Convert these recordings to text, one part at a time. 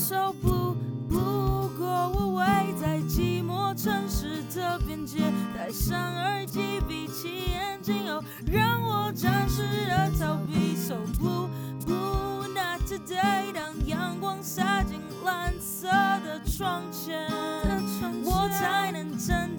so blue。不过我围在寂寞城市的边界，戴上耳机，闭起眼睛，哦，让我暂时的逃避。So blue blue not today。当阳光洒进蓝色的窗前，我才能真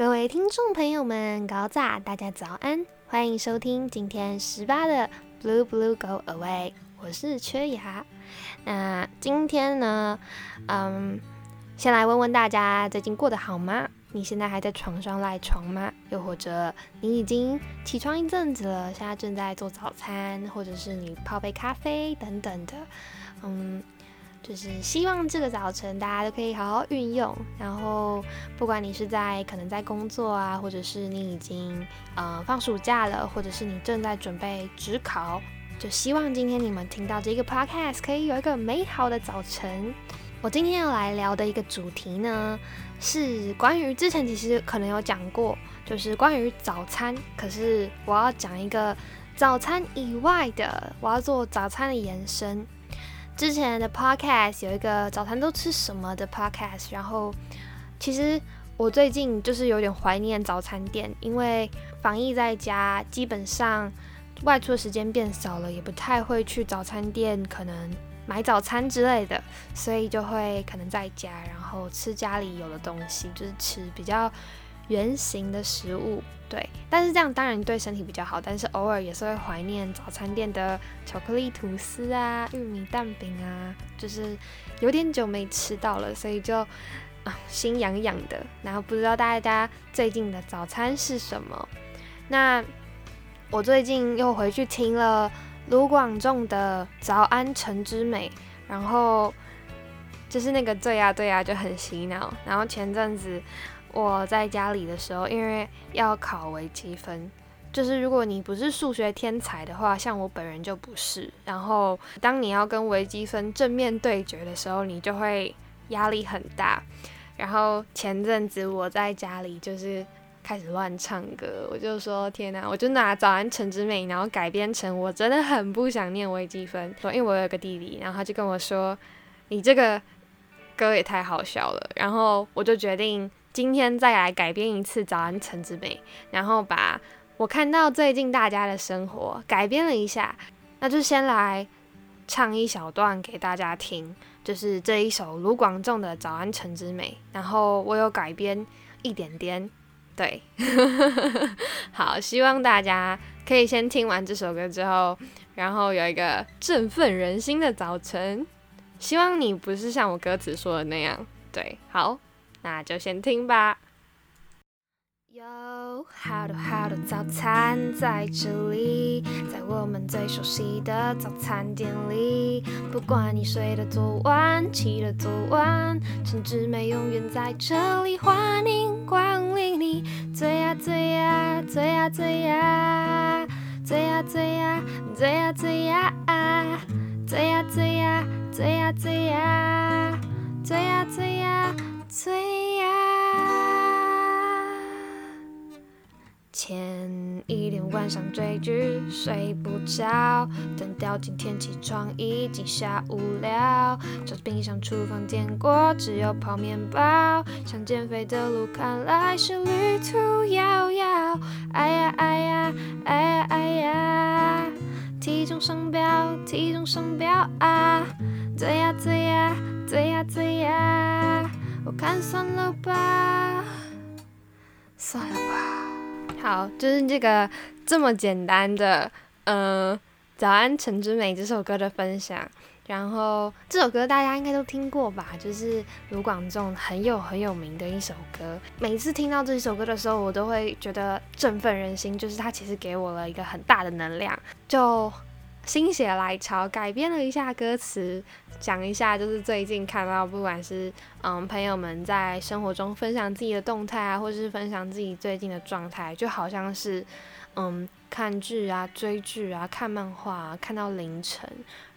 各位听众朋友们，高炸，大家早安，欢迎收听今天十八的 Blue Blue Go Away，我是缺牙。那今天呢，嗯，先来问问大家最近过得好吗？你现在还在床上赖床吗？又或者你已经起床一阵子了，现在正在做早餐，或者是你泡杯咖啡等等的，嗯。就是希望这个早晨大家都可以好好运用，然后不管你是在可能在工作啊，或者是你已经呃放暑假了，或者是你正在准备职考，就希望今天你们听到这个 podcast 可以有一个美好的早晨。我今天要来聊的一个主题呢，是关于之前其实可能有讲过，就是关于早餐，可是我要讲一个早餐以外的，我要做早餐的延伸。之前的 podcast 有一个早餐都吃什么的 podcast，然后其实我最近就是有点怀念早餐店，因为防疫在家，基本上外出的时间变少了，也不太会去早餐店可能买早餐之类的，所以就会可能在家，然后吃家里有的东西，就是吃比较圆形的食物。对，但是这样当然对身体比较好，但是偶尔也是会怀念早餐店的巧克力吐司啊、玉米蛋饼啊，就是有点久没吃到了，所以就啊心痒痒的。然后不知道大家最近的早餐是什么？那我最近又回去听了卢广仲的《早安晨之美》，然后就是那个对呀对呀就很洗脑。然后前阵子。我在家里的时候，因为要考微积分，就是如果你不是数学天才的话，像我本人就不是。然后当你要跟微积分正面对决的时候，你就会压力很大。然后前阵子我在家里就是开始乱唱歌，我就说天哪，我就拿《早安陈之美》，然后改编成我真的很不想念微积分。说因为我有个弟弟，然后他就跟我说，你这个歌也太好笑了。然后我就决定。今天再来改编一次《早安陈之美》，然后把我看到最近大家的生活改编了一下，那就先来唱一小段给大家听，就是这一首卢广仲的《早安陈之美》，然后我有改编一点点，对，好，希望大家可以先听完这首歌之后，然后有一个振奋人心的早晨，希望你不是像我歌词说的那样，对，好。那就先听吧。有好多好多早餐在这里，在我们最熟悉的早餐店里。不管你睡得多晚，起得多晚，陈志美永远在这里，欢迎光临你最呀最呀最呀最呀最呀最呀最呀最呀最呀最呀最呀最呀最呀最呀。醉呀！前一天晚上追剧睡不着，等到今天起床已经下午了。照冰箱、厨房见过，只有泡面包。想减肥的路看来是旅途遥遥。哎呀哎呀哎呀哎呀！体重上标，体重上标啊！醉呀醉呀醉呀醉呀！我看算了吧，算了吧。好，就是这个这么简单的，嗯，《早安陈之美》这首歌的分享。然后这首歌大家应该都听过吧？就是卢广仲很有很有名的一首歌。每次听到这首歌的时候，我都会觉得振奋人心。就是它其实给我了一个很大的能量，就。心血来潮改编了一下歌词，讲一下就是最近看到，不管是嗯朋友们在生活中分享自己的动态啊，或是分享自己最近的状态，就好像是嗯看剧啊、追剧啊、看漫画，看到凌晨，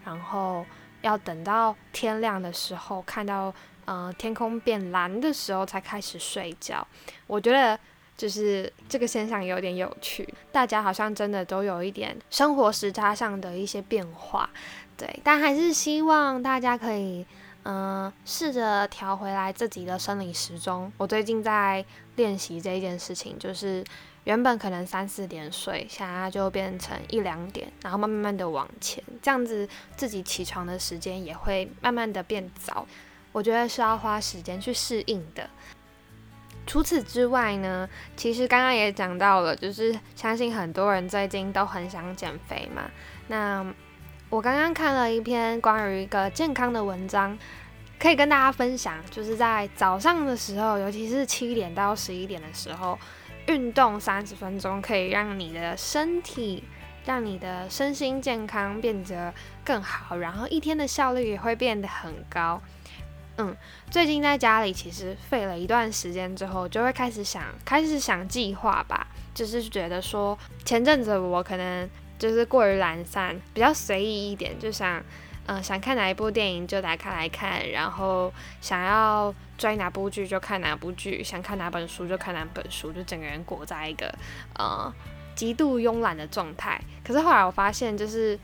然后要等到天亮的时候，看到呃天空变蓝的时候才开始睡觉。我觉得就是这个现象有点有趣，大家好像真的都有一点生活时差上的一些变化，对，但还是希望大家可以。嗯，试着调回来自己的生理时钟。我最近在练习这一件事情，就是原本可能三四点睡，现在就变成一两点，然后慢慢慢的往前，这样子自己起床的时间也会慢慢的变早。我觉得是要花时间去适应的。除此之外呢，其实刚刚也讲到了，就是相信很多人最近都很想减肥嘛。那我刚刚看了一篇关于一个健康的文章，可以跟大家分享，就是在早上的时候，尤其是七点到十一点的时候，运动三十分钟，可以让你的身体、让你的身心健康变得更好，然后一天的效率也会变得很高。嗯，最近在家里其实废了一段时间之后，就会开始想，开始想计划吧，就是觉得说，前阵子我可能。就是过于懒散，比较随意一点，就想，嗯，想看哪一部电影就打开来看，然后想要追哪部剧就看哪部剧，想看哪本书就看哪本书，就整个人裹在一个呃极度慵懒的状态。可是后来我发现，就是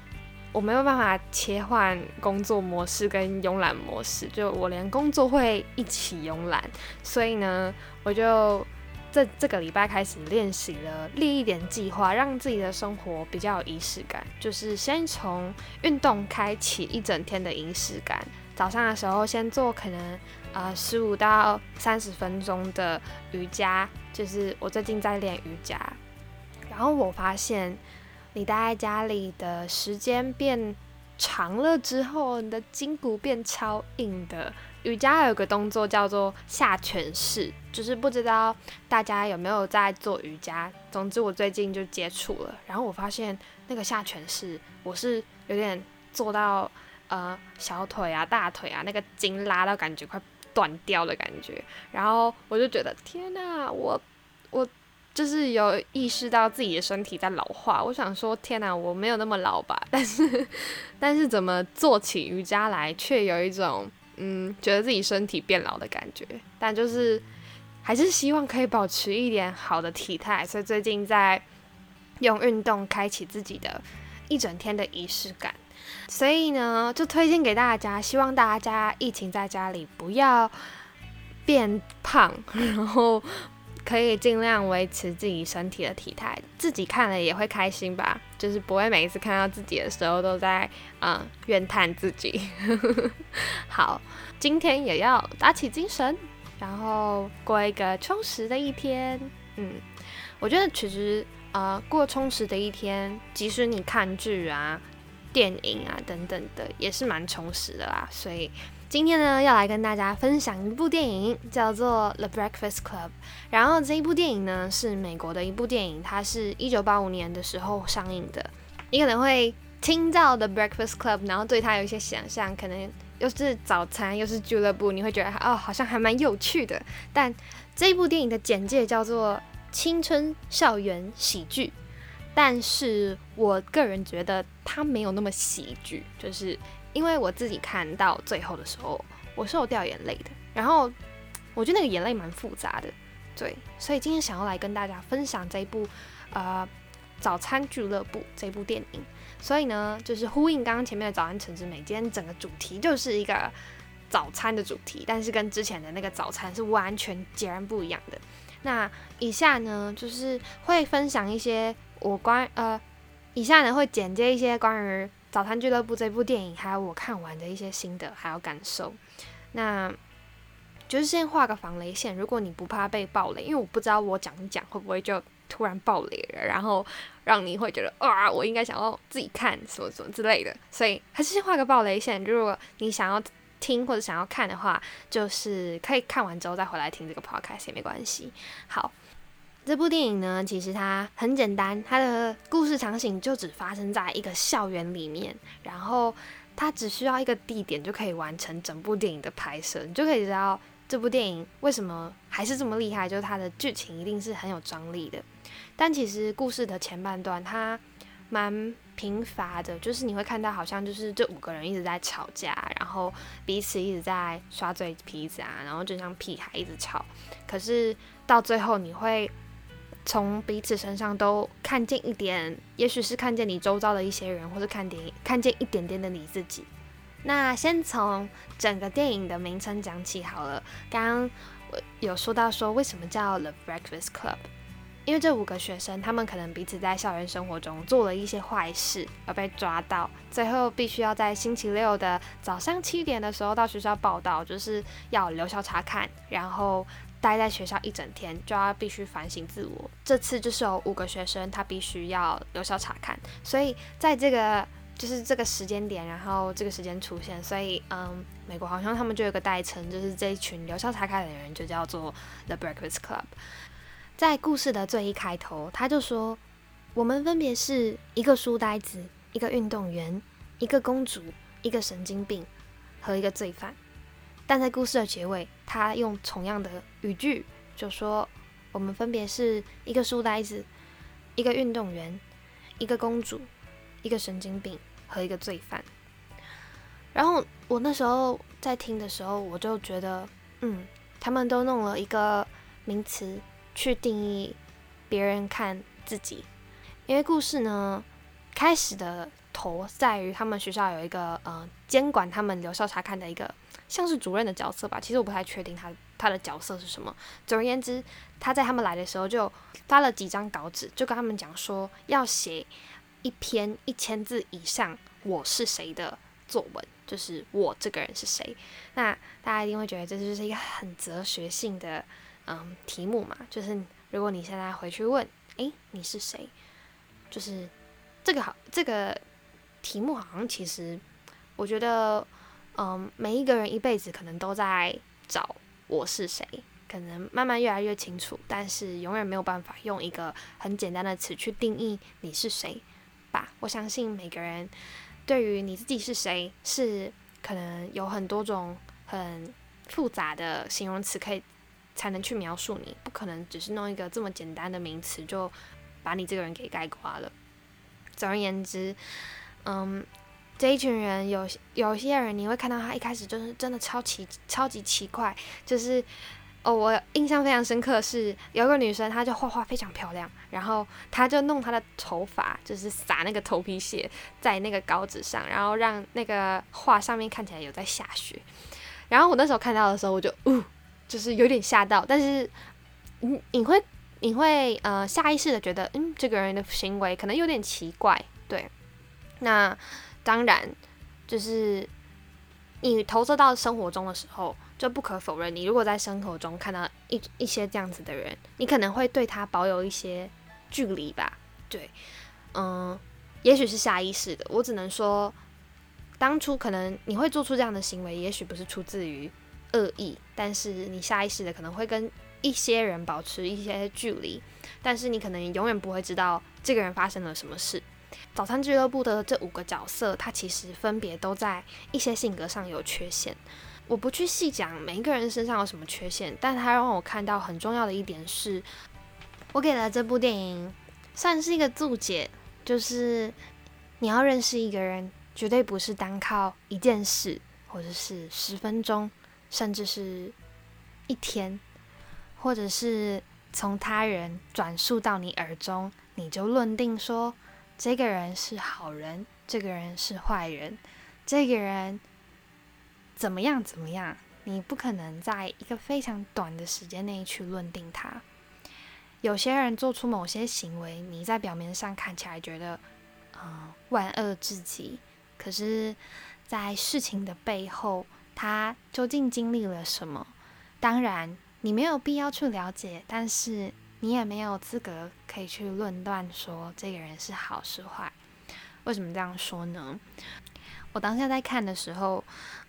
我没有办法切换工作模式跟慵懒模式，就我连工作会一起慵懒，所以呢，我就。这这个礼拜开始练习了立一点计划，让自己的生活比较有仪式感。就是先从运动开启一整天的仪式感。早上的时候先做可能呃十五到三十分钟的瑜伽，就是我最近在练瑜伽。然后我发现你待在家里的时间变长了之后，你的筋骨变超硬的。瑜伽有个动作叫做下犬式，就是不知道大家有没有在做瑜伽。总之我最近就接触了，然后我发现那个下犬式，我是有点做到呃小腿啊、大腿啊那个筋拉到感觉快断掉的感觉，然后我就觉得天哪，我我就是有意识到自己的身体在老化。我想说天哪，我没有那么老吧？但是但是怎么做起瑜伽来，却有一种。嗯，觉得自己身体变老的感觉，但就是还是希望可以保持一点好的体态，所以最近在用运动开启自己的一整天的仪式感。所以呢，就推荐给大家，希望大家疫情在家里不要变胖，然后。可以尽量维持自己身体的体态，自己看了也会开心吧。就是不会每一次看到自己的时候都在嗯怨叹自己。好，今天也要打起精神，然后过一个充实的一天。嗯，我觉得其实呃过充实的一天，即使你看剧啊、电影啊等等的，也是蛮充实的啦。所以。今天呢，要来跟大家分享一部电影，叫做《The Breakfast Club》。然后这一部电影呢，是美国的一部电影，它是一九八五年的时候上映的。你可能会听到《The Breakfast Club》，然后对它有一些想象，可能又是早餐，又是俱乐部，你会觉得哦，好像还蛮有趣的。但这一部电影的简介叫做青春校园喜剧，但是我个人觉得它没有那么喜剧，就是。因为我自己看到最后的时候，我是有掉眼泪的。然后我觉得那个眼泪蛮复杂的，对。所以今天想要来跟大家分享这一部呃《早餐俱乐部》这部电影。所以呢，就是呼应刚刚前面的《早安陈之美》，今天整个主题就是一个早餐的主题，但是跟之前的那个早餐是完全截然不一样的。那以下呢，就是会分享一些我关呃，以下呢会简介一些关于。《早餐俱乐部》这部电影，还有我看完的一些心得，还有感受，那就是先画个防雷线。如果你不怕被暴雷，因为我不知道我讲一讲会不会就突然爆雷了，然后让你会觉得啊，我应该想要自己看什么什么之类的，所以还是先画个暴雷线。如果你想要听或者想要看的话，就是可以看完之后再回来听这个 podcast 也没关系。好。这部电影呢，其实它很简单，它的故事场景就只发生在一个校园里面，然后它只需要一个地点就可以完成整部电影的拍摄，你就可以知道这部电影为什么还是这么厉害，就是它的剧情一定是很有张力的。但其实故事的前半段，它蛮贫乏的，就是你会看到好像就是这五个人一直在吵架，然后彼此一直在刷嘴皮子啊，然后就像屁孩一直吵。可是到最后，你会从彼此身上都看见一点，也许是看见你周遭的一些人，或者看电影看见一点点的你自己。那先从整个电影的名称讲起好了。刚刚我有说到说为什么叫 The Breakfast Club，因为这五个学生他们可能彼此在校园生活中做了一些坏事而被抓到，最后必须要在星期六的早上七点的时候到学校报道，就是要留校查看，然后待在学校一整天，就要必须反省自我。这次就是有五个学生他必须要留校查看，所以在这个。就是这个时间点，然后这个时间出现，所以嗯，美国好像他们就有个代称，就是这一群留校查看的人就叫做 The Breakfast Club。在故事的最一开头，他就说，我们分别是一个书呆子、一个运动员、一个公主、一个神经病和一个罪犯。但在故事的结尾，他用同样的语句就说，我们分别是一个书呆子、一个运动员、一个公主、一个神经病。和一个罪犯，然后我那时候在听的时候，我就觉得，嗯，他们都弄了一个名词去定义别人看自己，因为故事呢开始的头在于他们学校有一个呃监管他们留校查看的一个像是主任的角色吧，其实我不太确定他他的角色是什么。总而言之，他在他们来的时候就发了几张稿纸，就跟他们讲说要写。一篇一千字以上，我是谁的作文，就是我这个人是谁。那大家一定会觉得这就是一个很哲学性的嗯题目嘛？就是如果你现在回去问，诶，你是谁？就是这个好，这个题目好像其实我觉得，嗯，每一个人一辈子可能都在找我是谁，可能慢慢越来越清楚，但是永远没有办法用一个很简单的词去定义你是谁。吧，我相信每个人对于你自己是谁，是可能有很多种很复杂的形容词可以才能去描述你，不可能只是弄一个这么简单的名词就把你这个人给概括了。总而言之，嗯，这一群人有有些人你会看到他一开始就是真的超奇超级奇怪，就是。哦，我印象非常深刻是有个女生，她就画画非常漂亮，然后她就弄她的头发，就是撒那个头皮屑在那个稿纸上，然后让那个画上面看起来有在下雪。然后我那时候看到的时候，我就呜，就是有点吓到，但是你你会你会呃下意识的觉得，嗯，这个人的行为可能有点奇怪，对。那当然就是你投射到生活中的时候。就不可否认，你如果在生活中看到一一些这样子的人，你可能会对他保有一些距离吧。对，嗯，也许是下意识的。我只能说，当初可能你会做出这样的行为，也许不是出自于恶意，但是你下意识的可能会跟一些人保持一些距离。但是你可能永远不会知道这个人发生了什么事。早餐俱乐部的这五个角色，他其实分别都在一些性格上有缺陷。我不去细讲每一个人身上有什么缺陷，但他让我看到很重要的一点是，我给了这部电影算是一个注解，就是你要认识一个人，绝对不是单靠一件事，或者是十分钟，甚至是一天，或者是从他人转述到你耳中，你就论定说这个人是好人，这个人是坏人，这个人。怎么样？怎么样？你不可能在一个非常短的时间内去论定他。有些人做出某些行为，你在表面上看起来觉得，嗯，万恶至极。可是，在事情的背后，他究竟经历了什么？当然，你没有必要去了解，但是你也没有资格可以去论断说这个人是好是坏。为什么这样说呢？我当下在看的时候。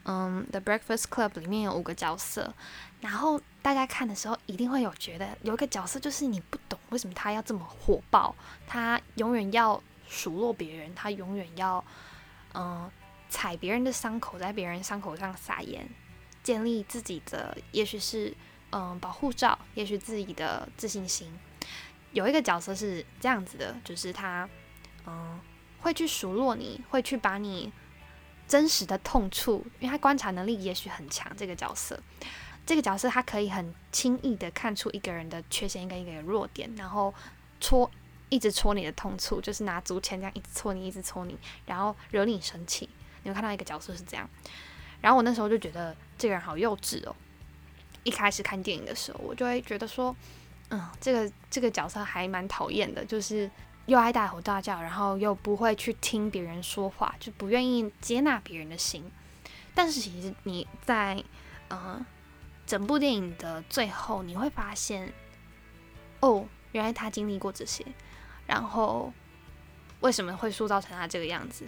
嗯，《The Breakfast Club》里面有五个角色，然后大家看的时候一定会有觉得有一个角色就是你不懂为什么他要这么火爆，他永远要数落别人，他永远要嗯踩别人的伤口，在别人伤口上撒盐，建立自己的也许是嗯保护罩，也许自己的自信心。有一个角色是这样子的，就是他嗯，会去数落你，会去把你真实的痛处，因为他观察能力也许很强。这个角色，这个角色他可以很轻易的看出一个人的缺陷跟一个人弱点，然后戳，一直戳你的痛处，就是拿竹签这样一直戳你，一直戳你，然后惹你生气。你会看到一个角色是这样，然后我那时候就觉得这个人好幼稚哦。一开始看电影的时候，我就会觉得说，嗯，这个这个角色还蛮讨厌的，就是又爱大吼大叫，然后又不会去听别人说话，就不愿意接纳别人的心。但是其实你在嗯整部电影的最后，你会发现，哦，原来他经历过这些，然后为什么会塑造成他这个样子？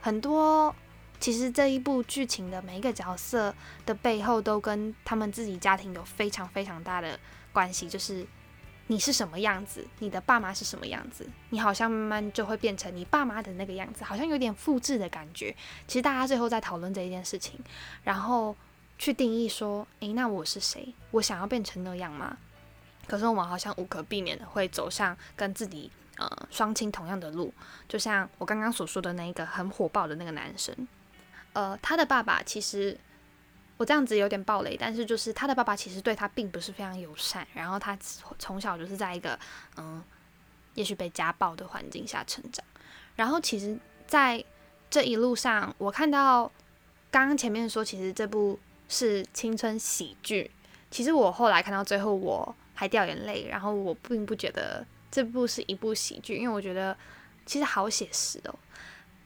很多。其实这一部剧情的每一个角色的背后，都跟他们自己家庭有非常非常大的关系。就是你是什么样子，你的爸妈是什么样子，你好像慢慢就会变成你爸妈的那个样子，好像有点复制的感觉。其实大家最后在讨论这一件事情，然后去定义说：诶，那我是谁？我想要变成那样吗？可是我们好像无可避免的会走上跟自己呃双亲同样的路，就像我刚刚所说的那一个很火爆的那个男生。呃，他的爸爸其实我这样子有点暴雷，但是就是他的爸爸其实对他并不是非常友善，然后他从小就是在一个嗯，也许被家暴的环境下成长。然后其实，在这一路上，我看到刚刚前面说，其实这部是青春喜剧。其实我后来看到最后，我还掉眼泪，然后我并不觉得这部是一部喜剧，因为我觉得其实好写实哦，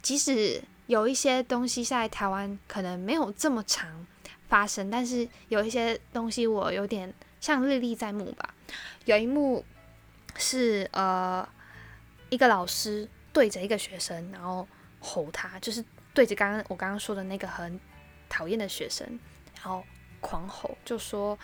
即使。有一些东西在台湾可能没有这么常发生，但是有一些东西我有点像历历在目吧。有一幕是呃一个老师对着一个学生，然后吼他，就是对着刚刚我刚刚说的那个很讨厌的学生，然后狂吼，就说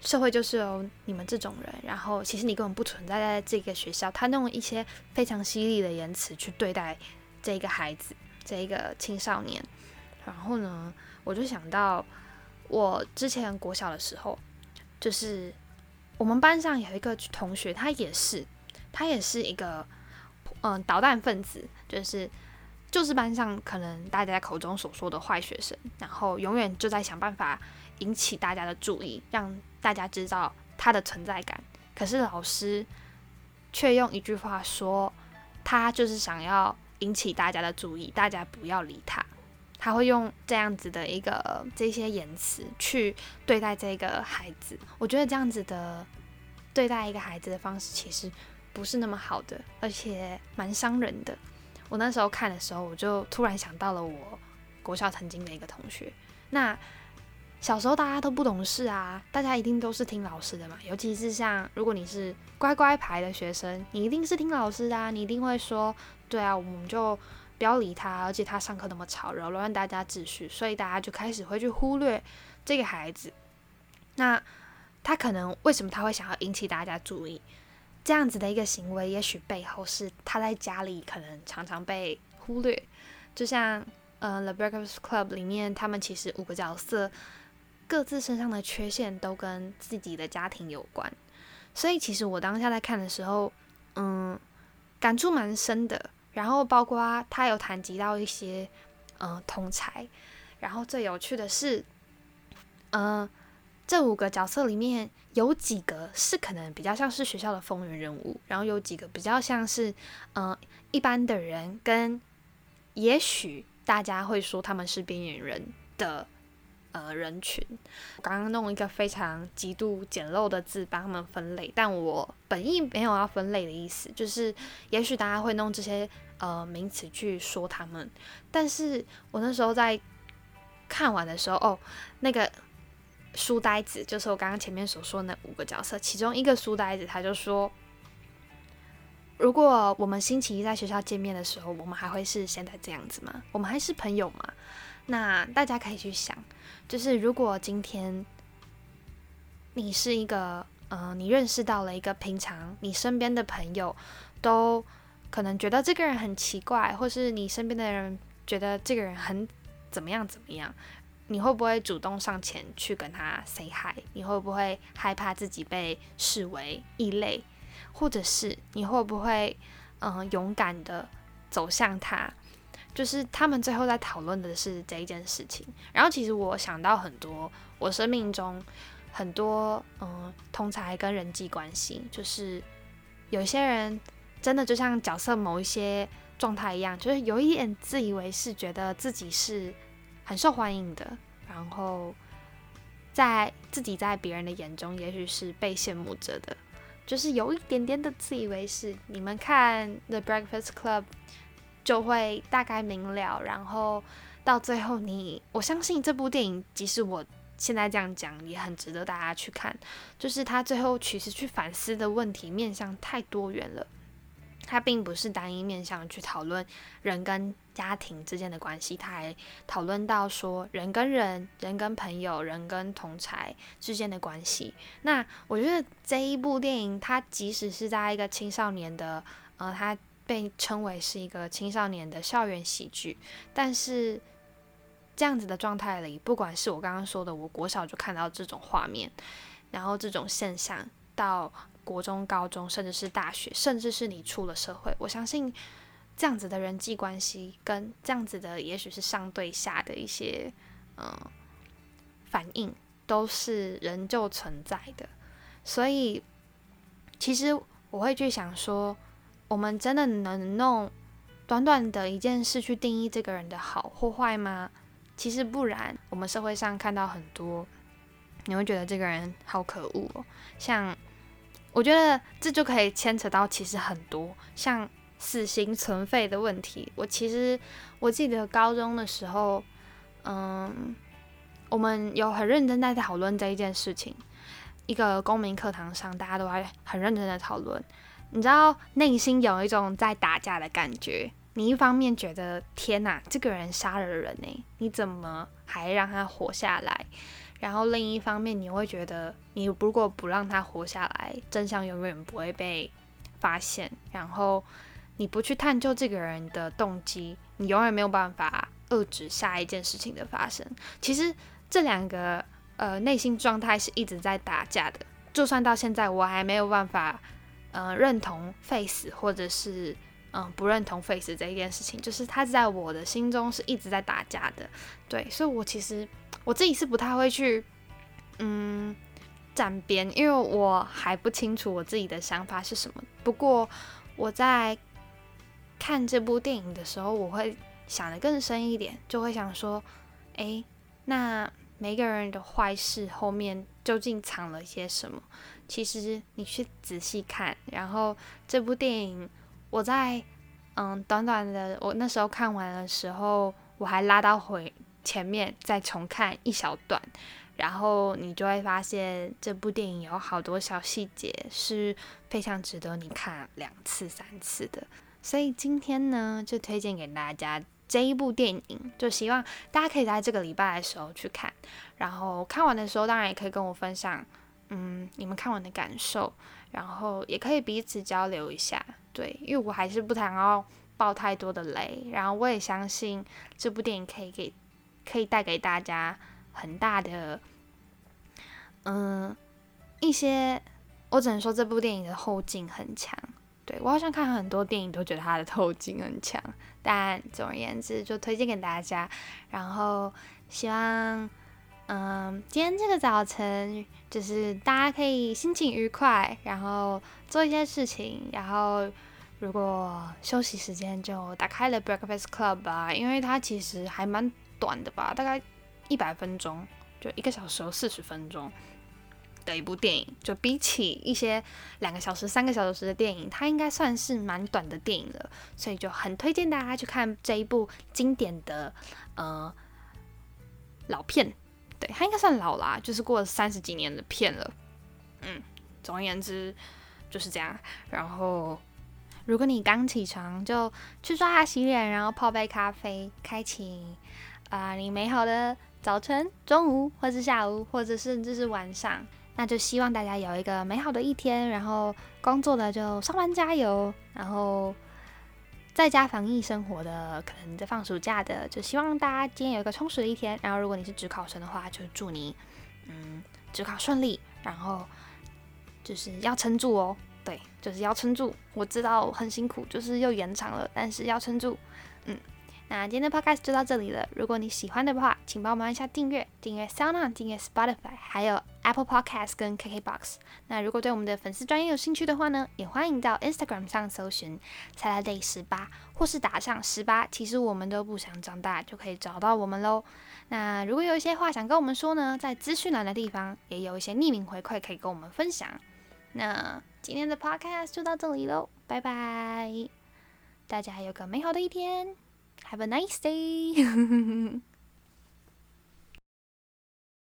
社会就是有你们这种人，然后其实你根本不存在在这个学校。他用一些非常犀利的言辞去对待这个孩子。这一个青少年，然后呢，我就想到我之前国小的时候，就是我们班上有一个同学，他也是，他也是一个嗯捣蛋分子，就是就是班上可能大家口中所说的坏学生，然后永远就在想办法引起大家的注意，让大家知道他的存在感。可是老师却用一句话说，他就是想要。引起大家的注意，大家不要理他。他会用这样子的一个这些言辞去对待这个孩子。我觉得这样子的对待一个孩子的方式，其实不是那么好的，而且蛮伤人的。我那时候看的时候，我就突然想到了我国校曾经的一个同学。那小时候大家都不懂事啊，大家一定都是听老师的嘛。尤其是像如果你是乖乖牌的学生，你一定是听老师的，啊，你一定会说。对啊，我们就不要理他，而且他上课那么吵，扰乱大家秩序，所以大家就开始会去忽略这个孩子。那他可能为什么他会想要引起大家注意？这样子的一个行为，也许背后是他在家里可能常常被忽略。就像嗯《The Breakfast Club》里面，他们其实五个角色各自身上的缺陷都跟自己的家庭有关。所以其实我当下在看的时候，嗯，感触蛮深的。然后包括他有谈及到一些，嗯，同才。然后最有趣的是，嗯，这五个角色里面有几个是可能比较像是学校的风云人物，然后有几个比较像是，嗯，一般的人，跟也许大家会说他们是边缘人的。呃，人群，我刚刚弄一个非常极度简陋的字帮他们分类，但我本意没有要分类的意思，就是也许大家会弄这些呃名词去说他们，但是我那时候在看完的时候，哦，那个书呆子就是我刚刚前面所说的那五个角色，其中一个书呆子他就说，如果我们星期一在学校见面的时候，我们还会是现在这样子吗？我们还是朋友吗？那大家可以去想，就是如果今天你是一个，嗯，你认识到了一个平常你身边的朋友都可能觉得这个人很奇怪，或是你身边的人觉得这个人很怎么样怎么样，你会不会主动上前去跟他 say hi？你会不会害怕自己被视为异类？或者是你会不会，嗯，勇敢的走向他，就是他们最后在讨论的是这一件事情。然后其实我想到很多，我生命中很多嗯，通才跟人际关系，就是有些人真的就像角色某一些状态一样，就是有一点自以为是，觉得自己是很受欢迎的，然后在自己在别人的眼中，也许是被羡慕着的。就是有一点点的自以为是，你们看《The Breakfast Club》就会大概明了，然后到最后你，我相信这部电影，即使我现在这样讲，也很值得大家去看。就是他最后其实去反思的问题面向太多元了。他并不是单一面向去讨论人跟家庭之间的关系，他还讨论到说人跟人、人跟朋友、人跟同才之间的关系。那我觉得这一部电影，它即使是在一个青少年的，呃，他被称为是一个青少年的校园喜剧，但是这样子的状态里，不管是我刚刚说的，我国小就看到这种画面，然后这种现象到。国中、高中，甚至是大学，甚至是你出了社会，我相信这样子的人际关系跟这样子的，也许是上对下的一些嗯反应，都是仍旧存在的。所以，其实我会去想说，我们真的能弄短短的一件事去定义这个人的好或坏吗？其实不然。我们社会上看到很多，你会觉得这个人好可恶哦，像。我觉得这就可以牵扯到其实很多像死刑存废的问题。我其实我记得高中的时候，嗯，我们有很认真在讨论这一件事情。一个公民课堂上，大家都还很认真的讨论。你知道，内心有一种在打架的感觉。你一方面觉得天哪，这个人杀了人呢，你怎么还让他活下来？然后另一方面，你会觉得，你如果不让他活下来，真相永远不会被发现。然后你不去探究这个人的动机，你永远没有办法遏制下一件事情的发生。其实这两个呃内心状态是一直在打架的。就算到现在，我还没有办法呃认同 face 或者是嗯不认同 face 这一件事情，就是他在我的心中是一直在打架的。对，所以我其实。我自己是不太会去，嗯，站边，因为我还不清楚我自己的想法是什么。不过我在看这部电影的时候，我会想的更深一点，就会想说，哎，那每个人的坏事后面究竟藏了些什么？其实你去仔细看，然后这部电影，我在嗯短短的我那时候看完的时候，我还拉到回。前面再重看一小段，然后你就会发现这部电影有好多小细节是非常值得你看两次、三次的。所以今天呢，就推荐给大家这一部电影，就希望大家可以在这个礼拜的时候去看。然后看完的时候，当然也可以跟我分享，嗯，你们看完的感受，然后也可以彼此交流一下。对，因为我还是不想要爆太多的雷，然后我也相信这部电影可以给。可以带给大家很大的，嗯，一些，我只能说这部电影的后劲很强。对我好像看很多电影都觉得它的后劲很强，但总而言之就推荐给大家。然后希望，嗯，今天这个早晨就是大家可以心情愉快，然后做一些事情，然后如果休息时间就打开了 Breakfast Club 吧，因为它其实还蛮。短的吧，大概一百分钟，就一个小时四十分钟的一部电影，就比起一些两个小时、三个小时的电影，它应该算是蛮短的电影了，所以就很推荐大家去看这一部经典的呃老片，对，他应该算老啦，就是过了三十几年的片了，嗯，总而言之就是这样。然后如果你刚起床，就去刷牙洗脸，然后泡杯咖啡，开启。啊，你美好的早晨、中午，或是下午，或者甚至是晚上，那就希望大家有一个美好的一天。然后工作的就上班加油，然后在家防疫生活的，可能在放暑假的，就希望大家今天有一个充实的一天。然后如果你是职考生的话，就祝你嗯职考顺利，然后就是要撑住哦。对，就是要撑住。我知道很辛苦，就是又延长了，但是要撑住。嗯，那今天的 podcast 就到这里了。如果你喜欢的话，请帮我们按下订阅，订阅 SoundOn，订阅 Spotify，还有 Apple Podcast 跟 KKBox。那如果对我们的粉丝专业有兴趣的话呢，也欢迎到 Instagram 上搜寻 Saturday 十八，或是打上十八，其实我们都不想长大，就可以找到我们喽。那如果有一些话想跟我们说呢，在资讯栏的地方也有一些匿名回馈可以跟我们分享。那今天的 podcast 就到这里喽，拜拜！大家有个美好的一天，Have a nice day。